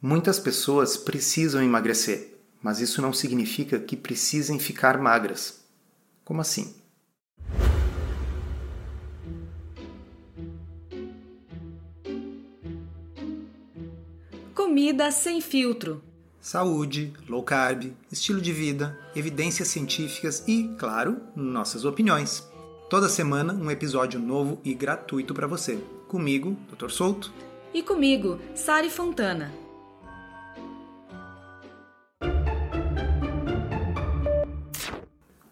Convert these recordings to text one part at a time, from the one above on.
Muitas pessoas precisam emagrecer, mas isso não significa que precisem ficar magras. Como assim? Comida sem filtro. Saúde, low carb, estilo de vida, evidências científicas e, claro, nossas opiniões. Toda semana um episódio novo e gratuito para você. Comigo, Dr. Souto. E comigo, Sari Fontana.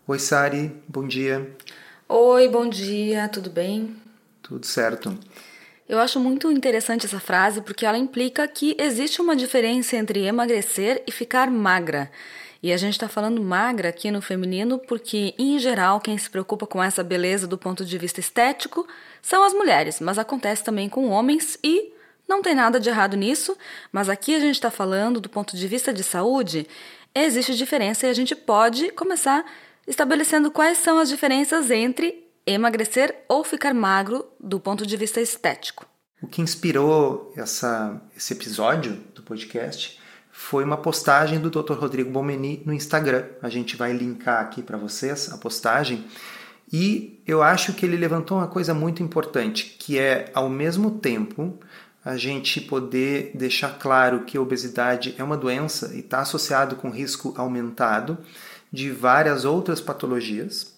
Oi, Sari, bom dia. Oi, bom dia, tudo bem? Tudo certo. Eu acho muito interessante essa frase porque ela implica que existe uma diferença entre emagrecer e ficar magra. E a gente está falando magra aqui no feminino porque, em geral, quem se preocupa com essa beleza do ponto de vista estético são as mulheres, mas acontece também com homens e não tem nada de errado nisso. Mas aqui a gente está falando do ponto de vista de saúde, existe diferença e a gente pode começar estabelecendo quais são as diferenças entre emagrecer ou ficar magro do ponto de vista estético. O que inspirou essa, esse episódio do podcast foi uma postagem do Dr. Rodrigo Bomeni no Instagram. A gente vai linkar aqui para vocês a postagem. E eu acho que ele levantou uma coisa muito importante, que é, ao mesmo tempo, a gente poder deixar claro que a obesidade é uma doença e está associado com risco aumentado, de várias outras patologias,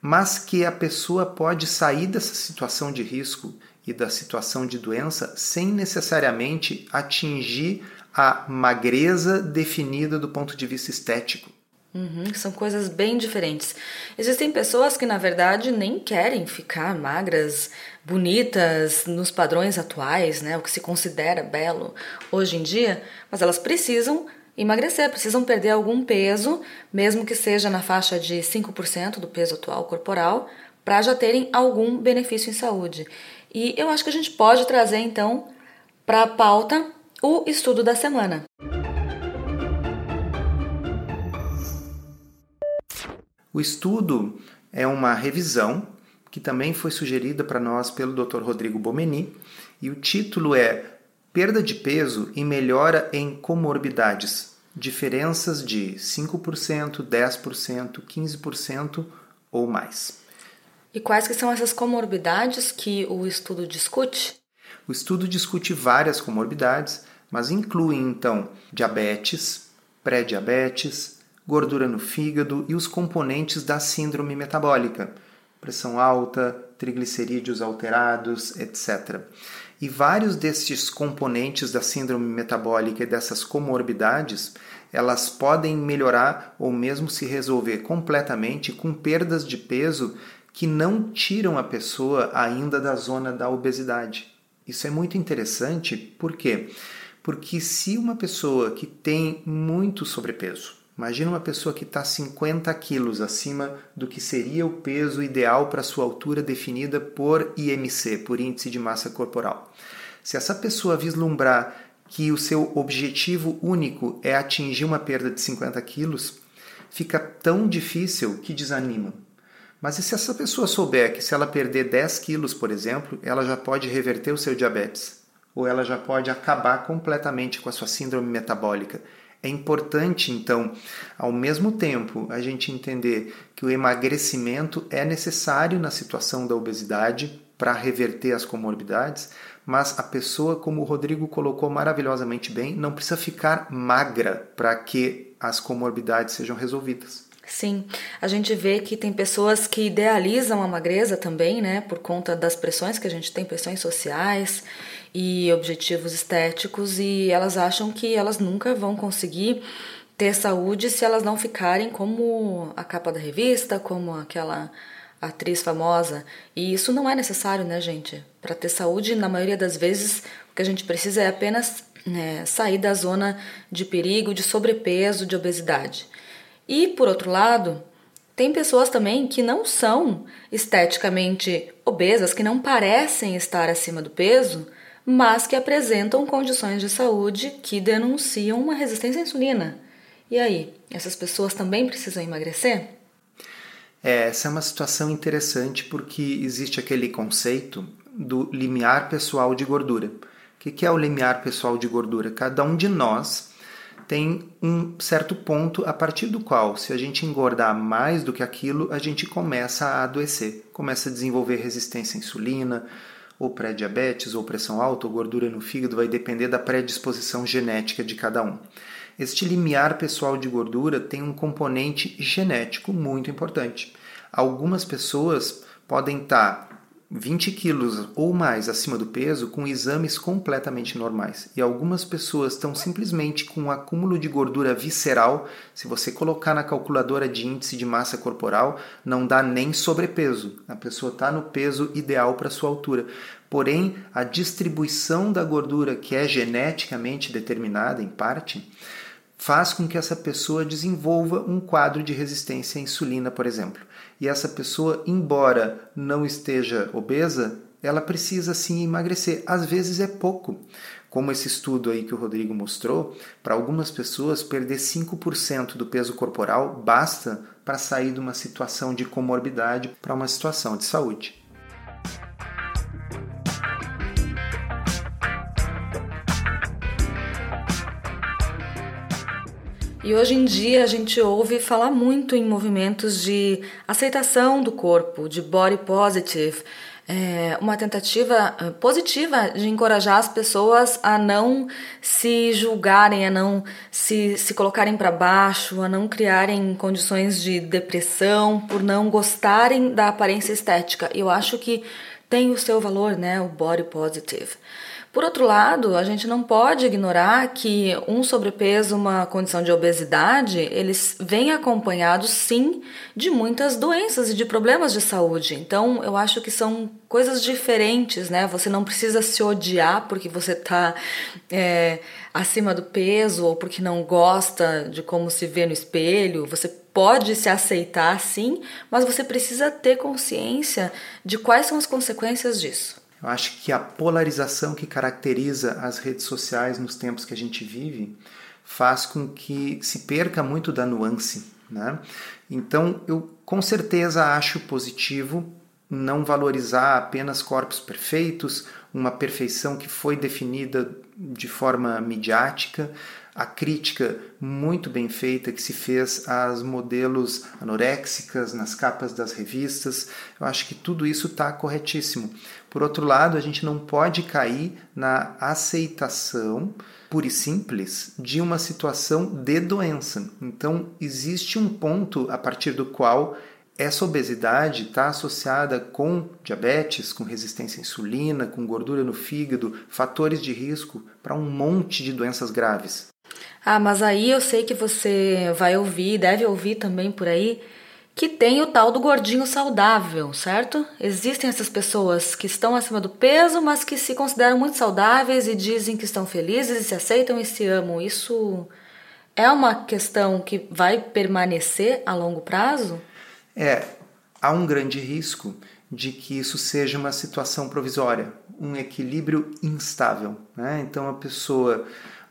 mas que a pessoa pode sair dessa situação de risco e da situação de doença sem necessariamente atingir a magreza definida do ponto de vista estético. Uhum, são coisas bem diferentes. Existem pessoas que, na verdade, nem querem ficar magras, bonitas nos padrões atuais, né, o que se considera belo hoje em dia, mas elas precisam emagrecer, precisam perder algum peso, mesmo que seja na faixa de 5% do peso atual corporal, para já terem algum benefício em saúde. E eu acho que a gente pode trazer então para a pauta o estudo da semana. O estudo é uma revisão que também foi sugerida para nós pelo Dr. Rodrigo Bomeni, e o título é Perda de peso e melhora em comorbidades. Diferenças de 5%, 10%, 15% ou mais. E quais que são essas comorbidades que o estudo discute? O estudo discute várias comorbidades, mas inclui então diabetes, pré-diabetes, gordura no fígado e os componentes da síndrome metabólica, pressão alta, triglicerídeos alterados, etc. E vários destes componentes da síndrome metabólica e dessas comorbidades, elas podem melhorar ou mesmo se resolver completamente com perdas de peso que não tiram a pessoa ainda da zona da obesidade. Isso é muito interessante, por quê? Porque se uma pessoa que tem muito sobrepeso, Imagina uma pessoa que está 50 quilos acima do que seria o peso ideal para sua altura definida por IMC, por índice de massa corporal. Se essa pessoa vislumbrar que o seu objetivo único é atingir uma perda de 50 quilos, fica tão difícil que desanima. Mas e se essa pessoa souber que se ela perder 10 quilos, por exemplo, ela já pode reverter o seu diabetes? Ou ela já pode acabar completamente com a sua síndrome metabólica? É importante, então, ao mesmo tempo, a gente entender que o emagrecimento é necessário na situação da obesidade para reverter as comorbidades, mas a pessoa, como o Rodrigo colocou maravilhosamente bem, não precisa ficar magra para que as comorbidades sejam resolvidas. Sim, a gente vê que tem pessoas que idealizam a magreza também, né, por conta das pressões que a gente tem, pressões sociais e objetivos estéticos, e elas acham que elas nunca vão conseguir ter saúde se elas não ficarem como a capa da revista, como aquela atriz famosa. E isso não é necessário, né, gente? Para ter saúde, na maioria das vezes, o que a gente precisa é apenas né, sair da zona de perigo, de sobrepeso, de obesidade. E, por outro lado, tem pessoas também que não são esteticamente obesas, que não parecem estar acima do peso, mas que apresentam condições de saúde que denunciam uma resistência à insulina. E aí, essas pessoas também precisam emagrecer? É, essa é uma situação interessante porque existe aquele conceito do limiar pessoal de gordura. O que é o limiar pessoal de gordura? Cada um de nós tem um certo ponto a partir do qual, se a gente engordar mais do que aquilo, a gente começa a adoecer, começa a desenvolver resistência à insulina, ou pré-diabetes, ou pressão alta, ou gordura no fígado, vai depender da predisposição genética de cada um. Este limiar pessoal de gordura tem um componente genético muito importante. Algumas pessoas podem estar 20 quilos ou mais acima do peso com exames completamente normais. E algumas pessoas estão simplesmente com um acúmulo de gordura visceral. Se você colocar na calculadora de índice de massa corporal, não dá nem sobrepeso. A pessoa está no peso ideal para sua altura. Porém, a distribuição da gordura, que é geneticamente determinada em parte, faz com que essa pessoa desenvolva um quadro de resistência à insulina, por exemplo e essa pessoa, embora não esteja obesa, ela precisa sim emagrecer. Às vezes é pouco. Como esse estudo aí que o Rodrigo mostrou, para algumas pessoas perder 5% do peso corporal basta para sair de uma situação de comorbidade para uma situação de saúde. E hoje em dia a gente ouve falar muito em movimentos de aceitação do corpo, de body positive, é uma tentativa eh, positiva de encorajar as pessoas a não se julgarem, a não se, se colocarem para baixo, a não criarem condições de depressão por não gostarem da aparência estética. Eu acho que tem o seu valor, né, o body positive. Por outro lado, a gente não pode ignorar que um sobrepeso, uma condição de obesidade, eles vêm acompanhados sim de muitas doenças e de problemas de saúde. Então, eu acho que são coisas diferentes, né? Você não precisa se odiar porque você está é, acima do peso ou porque não gosta de como se vê no espelho. Você pode se aceitar sim, mas você precisa ter consciência de quais são as consequências disso. Eu acho que a polarização que caracteriza as redes sociais nos tempos que a gente vive faz com que se perca muito da nuance. Né? Então, eu com certeza acho positivo não valorizar apenas corpos perfeitos, uma perfeição que foi definida de forma midiática, a crítica muito bem feita que se fez às modelos anoréxicas nas capas das revistas. Eu acho que tudo isso está corretíssimo. Por outro lado, a gente não pode cair na aceitação pura e simples de uma situação de doença. Então, existe um ponto a partir do qual essa obesidade está associada com diabetes, com resistência à insulina, com gordura no fígado, fatores de risco para um monte de doenças graves. Ah, mas aí eu sei que você vai ouvir, deve ouvir também por aí, que tem o tal do gordinho saudável, certo? Existem essas pessoas que estão acima do peso, mas que se consideram muito saudáveis e dizem que estão felizes e se aceitam e se amam. Isso é uma questão que vai permanecer a longo prazo? É, há um grande risco de que isso seja uma situação provisória, um equilíbrio instável. Né? Então a pessoa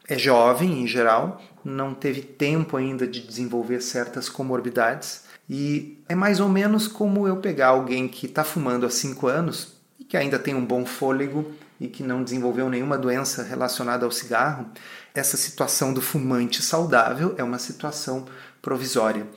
é jovem em geral, não teve tempo ainda de desenvolver certas comorbidades e é mais ou menos como eu pegar alguém que está fumando há 5 anos e que ainda tem um bom fôlego e que não desenvolveu nenhuma doença relacionada ao cigarro. Essa situação do fumante saudável é uma situação provisória.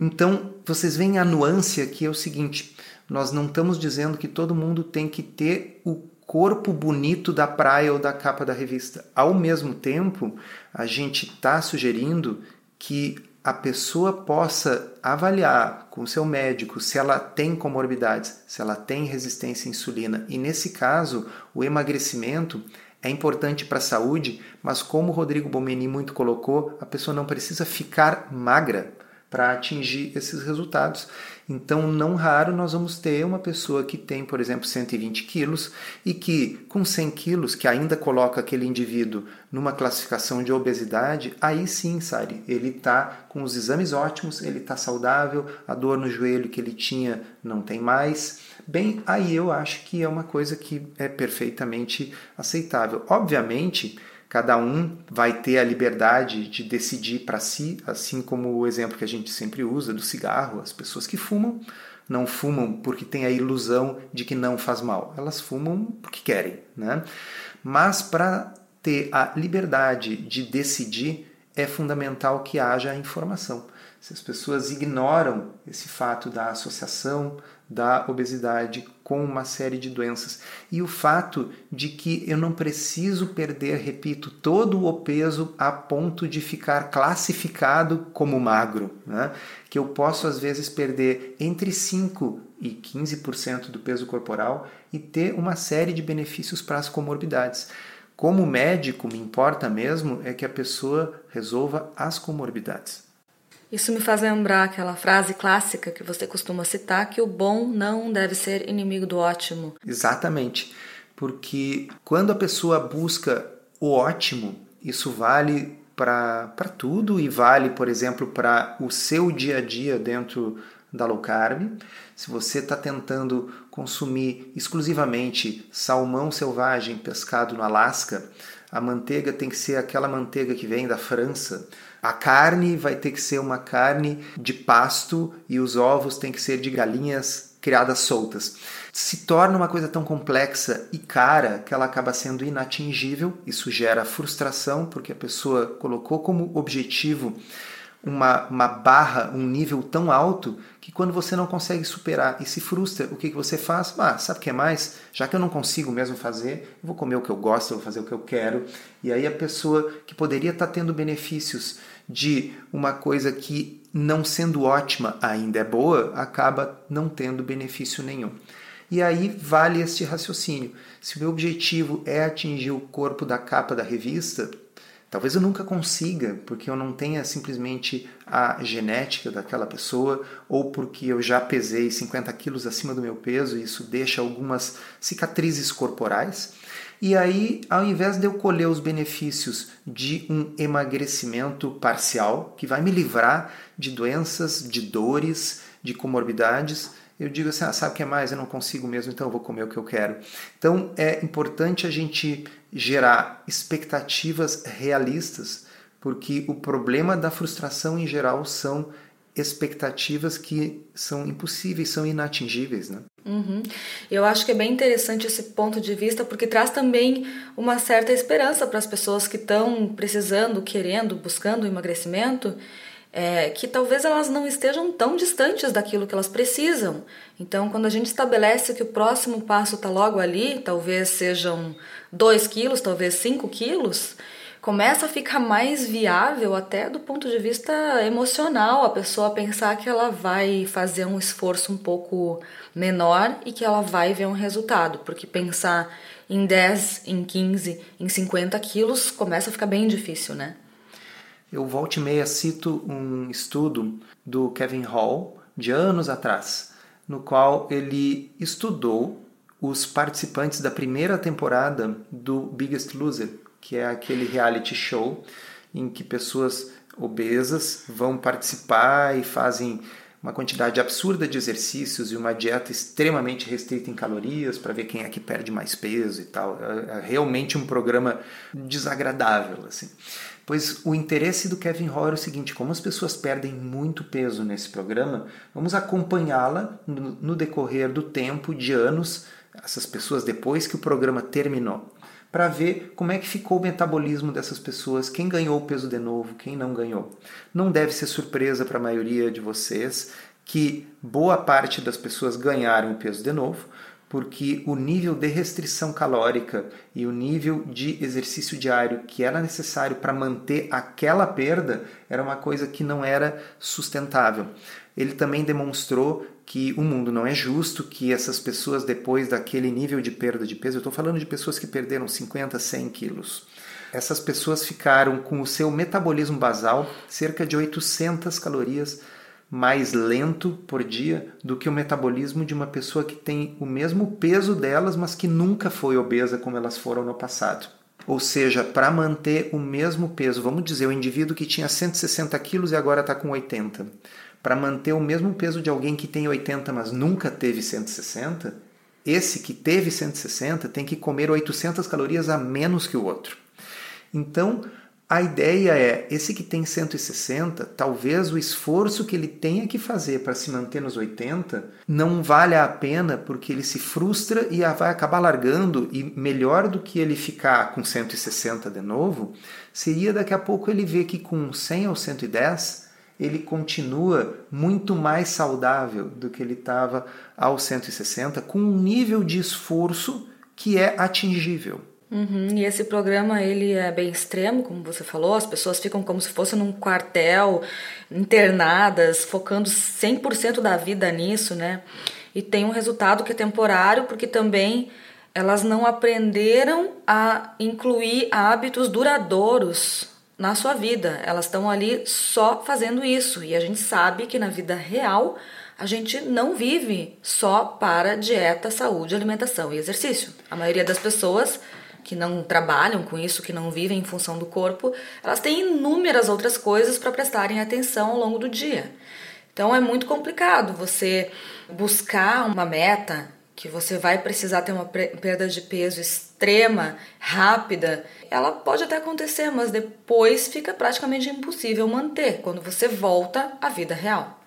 Então, vocês veem a nuance aqui é o seguinte: nós não estamos dizendo que todo mundo tem que ter o corpo bonito da praia ou da capa da revista. Ao mesmo tempo, a gente está sugerindo que a pessoa possa avaliar com seu médico se ela tem comorbidades, se ela tem resistência à insulina. E nesse caso, o emagrecimento é importante para a saúde, mas como o Rodrigo Bomeni muito colocou, a pessoa não precisa ficar magra para atingir esses resultados. Então, não raro, nós vamos ter uma pessoa que tem, por exemplo, 120 quilos e que, com 100 quilos, que ainda coloca aquele indivíduo numa classificação de obesidade, aí sim, Sari, ele está com os exames ótimos, ele está saudável, a dor no joelho que ele tinha não tem mais. Bem, aí eu acho que é uma coisa que é perfeitamente aceitável. Obviamente, Cada um vai ter a liberdade de decidir para si, assim como o exemplo que a gente sempre usa do cigarro, as pessoas que fumam não fumam porque têm a ilusão de que não faz mal. Elas fumam porque querem, né? Mas para ter a liberdade de decidir, é fundamental que haja informação. Se as pessoas ignoram esse fato da associação da obesidade com uma série de doenças e o fato de que eu não preciso perder, repito, todo o peso a ponto de ficar classificado como magro, né? que eu posso às vezes perder entre 5 e 15% do peso corporal e ter uma série de benefícios para as comorbidades. Como médico, me importa mesmo é que a pessoa resolva as comorbidades. Isso me faz lembrar aquela frase clássica que você costuma citar, que o bom não deve ser inimigo do ótimo. Exatamente, porque quando a pessoa busca o ótimo, isso vale para tudo e vale, por exemplo, para o seu dia a dia dentro da low carb. Se você está tentando consumir exclusivamente salmão selvagem pescado no Alasca, a manteiga tem que ser aquela manteiga que vem da França a carne vai ter que ser uma carne de pasto e os ovos têm que ser de galinhas criadas soltas. Se torna uma coisa tão complexa e cara que ela acaba sendo inatingível. Isso gera frustração porque a pessoa colocou como objetivo uma, uma barra, um nível tão alto que quando você não consegue superar e se frustra, o que, que você faz? Ah, sabe o que é mais? Já que eu não consigo mesmo fazer, eu vou comer o que eu gosto, eu vou fazer o que eu quero. E aí a pessoa que poderia estar tendo benefícios de uma coisa que, não sendo ótima, ainda é boa, acaba não tendo benefício nenhum. E aí vale este raciocínio. Se o meu objetivo é atingir o corpo da capa da revista, Talvez eu nunca consiga, porque eu não tenha simplesmente a genética daquela pessoa, ou porque eu já pesei 50 quilos acima do meu peso e isso deixa algumas cicatrizes corporais. E aí, ao invés de eu colher os benefícios de um emagrecimento parcial, que vai me livrar de doenças, de dores, de comorbidades, eu digo assim: ah, sabe o que é mais? Eu não consigo mesmo, então eu vou comer o que eu quero. Então é importante a gente gerar expectativas realistas, porque o problema da frustração em geral são expectativas que são impossíveis, são inatingíveis, né? Uhum. Eu acho que é bem interessante esse ponto de vista, porque traz também uma certa esperança para as pessoas que estão precisando, querendo, buscando emagrecimento, é, que talvez elas não estejam tão distantes daquilo que elas precisam. Então, quando a gente estabelece que o próximo passo está logo ali, talvez sejam 2 quilos, talvez 5 quilos, começa a ficar mais viável até do ponto de vista emocional a pessoa pensar que ela vai fazer um esforço um pouco menor e que ela vai ver um resultado, porque pensar em 10, em 15, em 50 quilos começa a ficar bem difícil, né? Eu volto e meia cito um estudo do Kevin Hall de anos atrás, no qual ele estudou os participantes da primeira temporada do Biggest Loser, que é aquele reality show em que pessoas obesas vão participar e fazem uma quantidade absurda de exercícios e uma dieta extremamente restrita em calorias para ver quem é que perde mais peso e tal. É, é realmente um programa desagradável, assim. Pois o interesse do Kevin Hall era o seguinte: como as pessoas perdem muito peso nesse programa, vamos acompanhá-la no decorrer do tempo, de anos, essas pessoas depois que o programa terminou, para ver como é que ficou o metabolismo dessas pessoas, quem ganhou o peso de novo, quem não ganhou. Não deve ser surpresa para a maioria de vocês que boa parte das pessoas ganharam o peso de novo, porque o nível de restrição calórica e o nível de exercício diário que era necessário para manter aquela perda era uma coisa que não era sustentável. Ele também demonstrou que o mundo não é justo, que essas pessoas, depois daquele nível de perda de peso, eu estou falando de pessoas que perderam 50, 100 quilos, essas pessoas ficaram com o seu metabolismo basal cerca de 800 calorias mais lento por dia do que o metabolismo de uma pessoa que tem o mesmo peso delas, mas que nunca foi obesa como elas foram no passado. Ou seja, para manter o mesmo peso, vamos dizer, o indivíduo que tinha 160 quilos e agora está com 80 para manter o mesmo peso de alguém que tem 80, mas nunca teve 160, esse que teve 160 tem que comer 800 calorias a menos que o outro. Então, a ideia é, esse que tem 160, talvez o esforço que ele tenha que fazer para se manter nos 80 não valha a pena porque ele se frustra e vai acabar largando e melhor do que ele ficar com 160 de novo, seria daqui a pouco ele ver que com 100 ou 110 ele continua muito mais saudável do que ele estava aos 160, com um nível de esforço que é atingível. Uhum, e esse programa ele é bem extremo, como você falou, as pessoas ficam como se fossem num quartel, internadas, focando 100% da vida nisso, né? E tem um resultado que é temporário, porque também elas não aprenderam a incluir hábitos duradouros na sua vida. Elas estão ali só fazendo isso. E a gente sabe que na vida real a gente não vive só para dieta, saúde, alimentação e exercício. A maioria das pessoas que não trabalham com isso, que não vivem em função do corpo, elas têm inúmeras outras coisas para prestarem atenção ao longo do dia. Então é muito complicado você buscar uma meta que você vai precisar ter uma perda de peso extrema, rápida. Ela pode até acontecer, mas depois fica praticamente impossível manter quando você volta à vida real.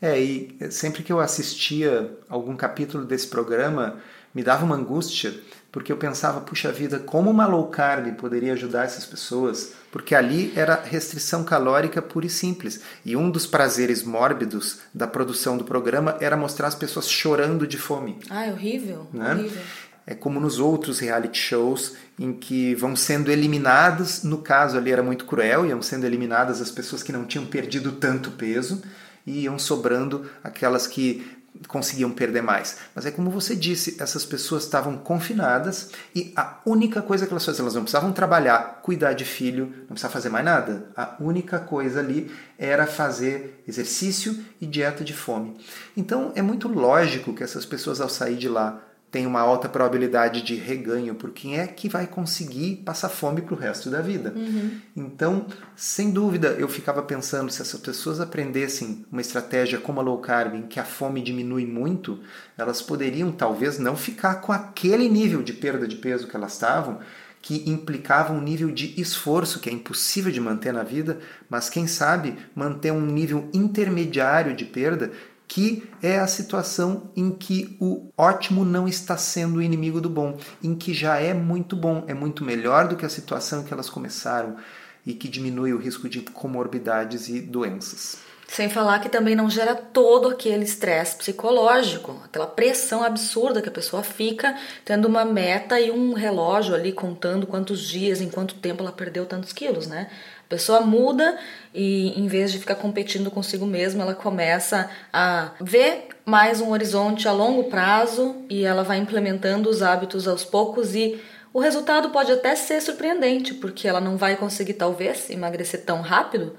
É, e sempre que eu assistia algum capítulo desse programa, me dava uma angústia, porque eu pensava, puxa vida, como uma low carb poderia ajudar essas pessoas? Porque ali era restrição calórica pura e simples. E um dos prazeres mórbidos da produção do programa era mostrar as pessoas chorando de fome. Ah, é horrível. Né? horrível. É como nos outros reality shows em que vão sendo eliminadas, no caso ali era muito cruel, iam sendo eliminadas as pessoas que não tinham perdido tanto peso e iam sobrando aquelas que conseguiam perder mais. Mas é como você disse, essas pessoas estavam confinadas e a única coisa que elas faziam, elas não precisavam trabalhar, cuidar de filho, não precisavam fazer mais nada. A única coisa ali era fazer exercício e dieta de fome. Então é muito lógico que essas pessoas ao sair de lá tem uma alta probabilidade de reganho, por quem é que vai conseguir passar fome para o resto da vida. Uhum. Então, sem dúvida, eu ficava pensando se essas pessoas aprendessem uma estratégia como a low carb, em que a fome diminui muito, elas poderiam talvez não ficar com aquele nível de perda de peso que elas estavam, que implicava um nível de esforço que é impossível de manter na vida, mas quem sabe manter um nível intermediário de perda que é a situação em que o ótimo não está sendo o inimigo do bom, em que já é muito bom, é muito melhor do que a situação em que elas começaram e que diminui o risco de comorbidades e doenças. Sem falar que também não gera todo aquele estresse psicológico, aquela pressão absurda que a pessoa fica tendo uma meta e um relógio ali contando quantos dias, em quanto tempo ela perdeu tantos quilos, né? A pessoa muda e em vez de ficar competindo consigo mesma, ela começa a ver mais um horizonte a longo prazo e ela vai implementando os hábitos aos poucos e o resultado pode até ser surpreendente, porque ela não vai conseguir talvez emagrecer tão rápido,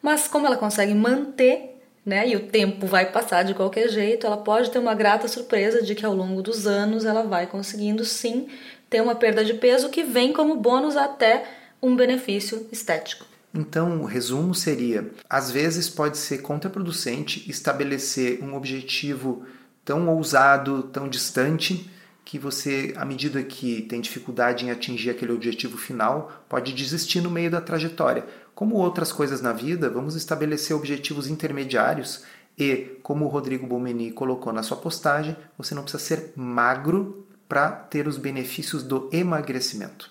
mas como ela consegue manter, né, e o tempo vai passar de qualquer jeito, ela pode ter uma grata surpresa de que ao longo dos anos ela vai conseguindo sim ter uma perda de peso que vem como bônus até um benefício estético. Então, o resumo seria: às vezes pode ser contraproducente estabelecer um objetivo tão ousado, tão distante, que você, à medida que tem dificuldade em atingir aquele objetivo final, pode desistir no meio da trajetória. Como outras coisas na vida, vamos estabelecer objetivos intermediários e, como o Rodrigo Bomeni colocou na sua postagem, você não precisa ser magro para ter os benefícios do emagrecimento.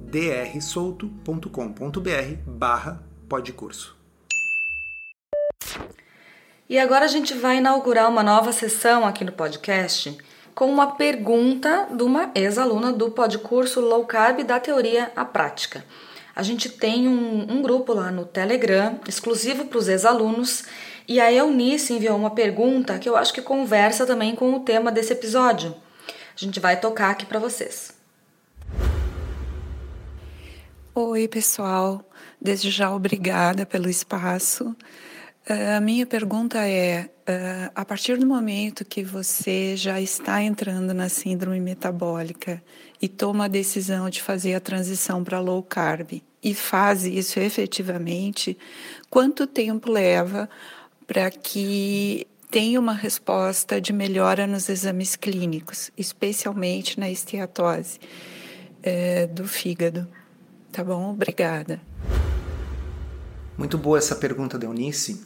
drsolto.com.br barra podcurso. E agora a gente vai inaugurar uma nova sessão aqui no podcast com uma pergunta de uma ex-aluna do podcurso Low Carb da Teoria à Prática. A gente tem um, um grupo lá no Telegram, exclusivo para os ex-alunos, e a Eunice enviou uma pergunta que eu acho que conversa também com o tema desse episódio. A gente vai tocar aqui para vocês. Oi, pessoal. Desde já, obrigada pelo espaço. Uh, a minha pergunta é: uh, a partir do momento que você já está entrando na síndrome metabólica e toma a decisão de fazer a transição para low carb e faz isso efetivamente, quanto tempo leva para que tenha uma resposta de melhora nos exames clínicos, especialmente na esteatose uh, do fígado? Tá bom? Obrigada. Muito boa essa pergunta da Eunice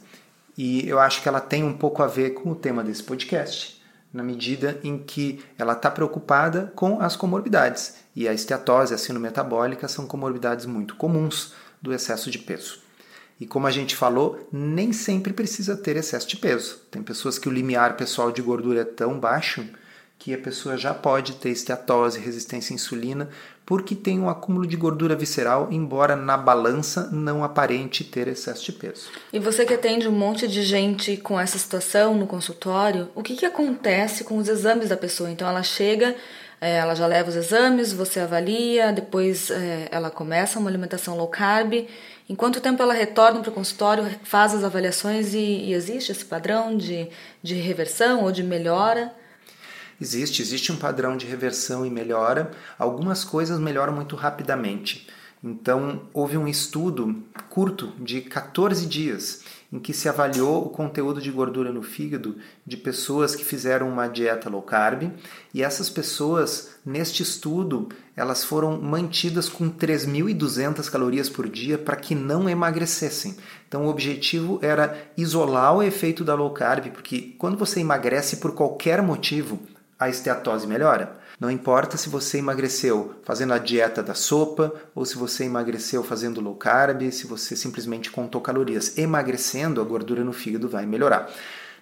e eu acho que ela tem um pouco a ver com o tema desse podcast, na medida em que ela está preocupada com as comorbidades. E a esteatose e a síndrome metabólica são comorbidades muito comuns do excesso de peso. E como a gente falou, nem sempre precisa ter excesso de peso. Tem pessoas que o limiar pessoal de gordura é tão baixo que a pessoa já pode ter esteatose, resistência à insulina, porque tem um acúmulo de gordura visceral, embora na balança não aparente ter excesso de peso. E você que atende um monte de gente com essa situação no consultório, o que, que acontece com os exames da pessoa? Então ela chega, é, ela já leva os exames, você avalia, depois é, ela começa uma alimentação low carb. Em quanto tempo ela retorna para o consultório, faz as avaliações e, e existe esse padrão de, de reversão ou de melhora? Existe, existe um padrão de reversão e melhora. Algumas coisas melhoram muito rapidamente. Então, houve um estudo curto de 14 dias em que se avaliou o conteúdo de gordura no fígado de pessoas que fizeram uma dieta low carb, e essas pessoas, neste estudo, elas foram mantidas com 3.200 calorias por dia para que não emagrecessem. Então o objetivo era isolar o efeito da low carb, porque quando você emagrece por qualquer motivo, a esteatose melhora. Não importa se você emagreceu fazendo a dieta da sopa ou se você emagreceu fazendo low carb, se você simplesmente contou calorias. Emagrecendo, a gordura no fígado vai melhorar.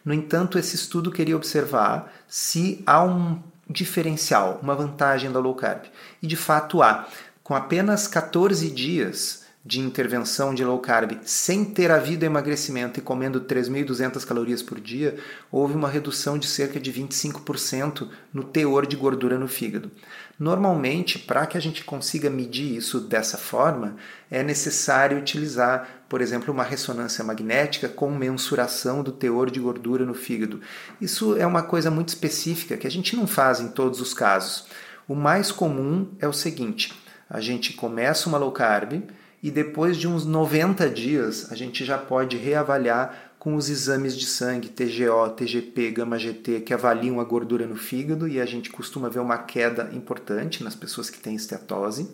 No entanto, esse estudo queria observar se há um diferencial, uma vantagem da low carb. E de fato há. Com apenas 14 dias, de intervenção de low carb sem ter havido emagrecimento e comendo 3.200 calorias por dia, houve uma redução de cerca de 25% no teor de gordura no fígado. Normalmente, para que a gente consiga medir isso dessa forma, é necessário utilizar, por exemplo, uma ressonância magnética com mensuração do teor de gordura no fígado. Isso é uma coisa muito específica que a gente não faz em todos os casos. O mais comum é o seguinte: a gente começa uma low carb e depois de uns 90 dias a gente já pode reavaliar com os exames de sangue TGO, TGP, gama GT que avaliam a gordura no fígado e a gente costuma ver uma queda importante nas pessoas que têm esteatose.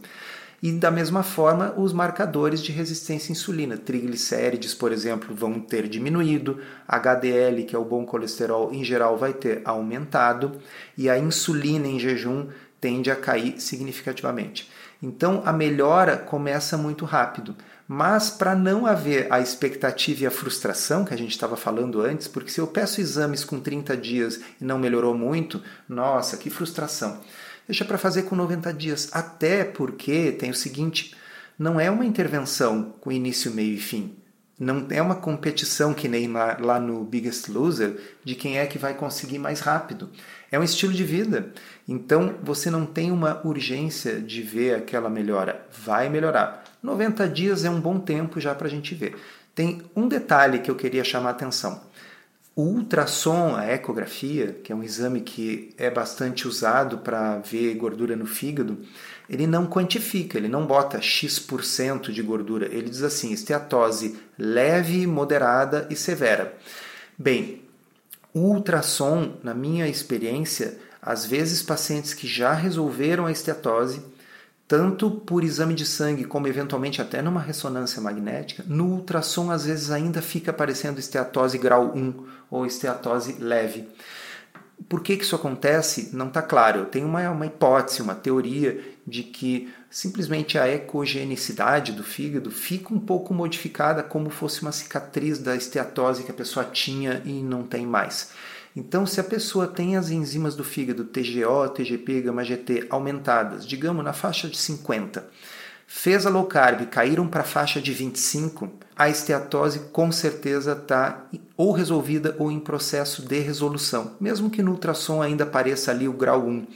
E da mesma forma, os marcadores de resistência à insulina, triglicérides, por exemplo, vão ter diminuído, HDL, que é o bom colesterol, em geral vai ter aumentado, e a insulina em jejum tende a cair significativamente. Então a melhora começa muito rápido. Mas para não haver a expectativa e a frustração que a gente estava falando antes, porque se eu peço exames com 30 dias e não melhorou muito, nossa, que frustração. Deixa para fazer com 90 dias, até porque tem o seguinte, não é uma intervenção com início, meio e fim. Não é uma competição que nem lá, no Biggest Loser de quem é que vai conseguir mais rápido. É um estilo de vida. Então você não tem uma urgência de ver aquela melhora. Vai melhorar. 90 dias é um bom tempo já para a gente ver. Tem um detalhe que eu queria chamar a atenção. O ultrassom, a ecografia, que é um exame que é bastante usado para ver gordura no fígado, ele não quantifica, ele não bota X% de gordura. Ele diz assim: esteatose leve, moderada e severa. Bem, o ultrassom, na minha experiência, às vezes pacientes que já resolveram a esteatose, tanto por exame de sangue como eventualmente até numa ressonância magnética, no ultrassom às vezes ainda fica aparecendo esteatose grau 1 ou esteatose leve. Por que, que isso acontece? Não está claro. Eu tenho uma, uma hipótese, uma teoria de que simplesmente a ecogenicidade do fígado fica um pouco modificada como fosse uma cicatriz da esteatose que a pessoa tinha e não tem mais. Então, se a pessoa tem as enzimas do fígado TGO, TGP, gama GT aumentadas, digamos na faixa de 50, fez a low carb, caíram para a faixa de 25, a esteatose com certeza está ou resolvida ou em processo de resolução, mesmo que no ultrassom ainda apareça ali o grau 1.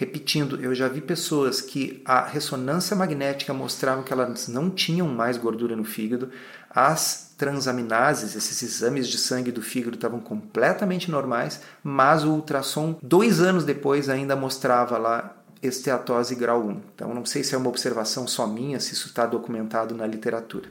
Repetindo, eu já vi pessoas que a ressonância magnética mostrava que elas não tinham mais gordura no fígado, as transaminases, esses exames de sangue do fígado estavam completamente normais, mas o ultrassom, dois anos depois, ainda mostrava lá esteatose grau 1. Então, não sei se é uma observação só minha, se isso está documentado na literatura.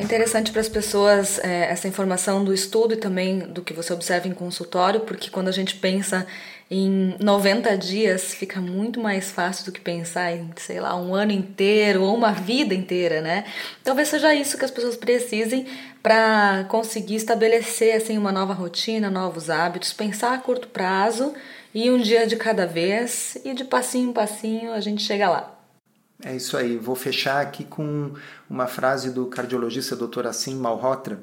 É interessante para as pessoas é, essa informação do estudo e também do que você observa em consultório, porque quando a gente pensa em 90 dias, fica muito mais fácil do que pensar em, sei lá, um ano inteiro ou uma vida inteira, né? Talvez seja isso que as pessoas precisem para conseguir estabelecer assim uma nova rotina, novos hábitos, pensar a curto prazo e um dia de cada vez e de passinho em passinho a gente chega lá. É isso aí. Vou fechar aqui com uma frase do cardiologista Dr. Assim Malhotra,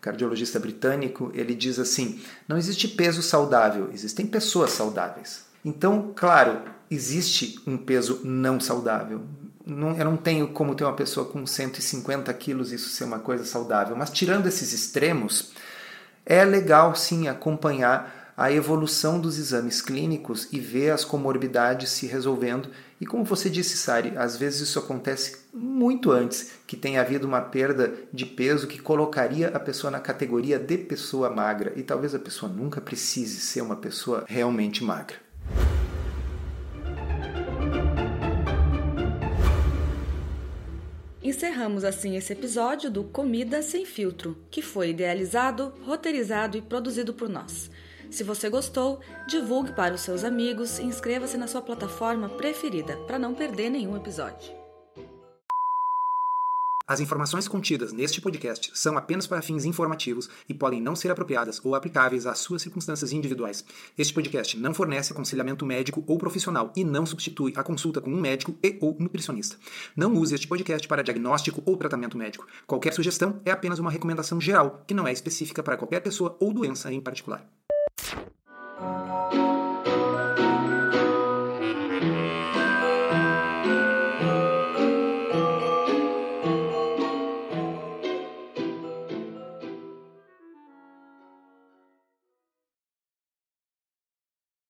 cardiologista britânico. Ele diz assim: não existe peso saudável, existem pessoas saudáveis. Então, claro, existe um peso não saudável. Não, eu não tenho como ter uma pessoa com 150 quilos isso ser uma coisa saudável. Mas tirando esses extremos, é legal sim acompanhar a evolução dos exames clínicos e ver as comorbidades se resolvendo. E como você disse, Sari, às vezes isso acontece muito antes que tenha havido uma perda de peso que colocaria a pessoa na categoria de pessoa magra. E talvez a pessoa nunca precise ser uma pessoa realmente magra. Encerramos assim esse episódio do Comida Sem Filtro, que foi idealizado, roteirizado e produzido por nós. Se você gostou, divulgue para os seus amigos e inscreva-se na sua plataforma preferida para não perder nenhum episódio. As informações contidas neste podcast são apenas para fins informativos e podem não ser apropriadas ou aplicáveis às suas circunstâncias individuais. Este podcast não fornece aconselhamento médico ou profissional e não substitui a consulta com um médico e ou nutricionista. Não use este podcast para diagnóstico ou tratamento médico. Qualquer sugestão é apenas uma recomendação geral, que não é específica para qualquer pessoa ou doença em particular. Thank you.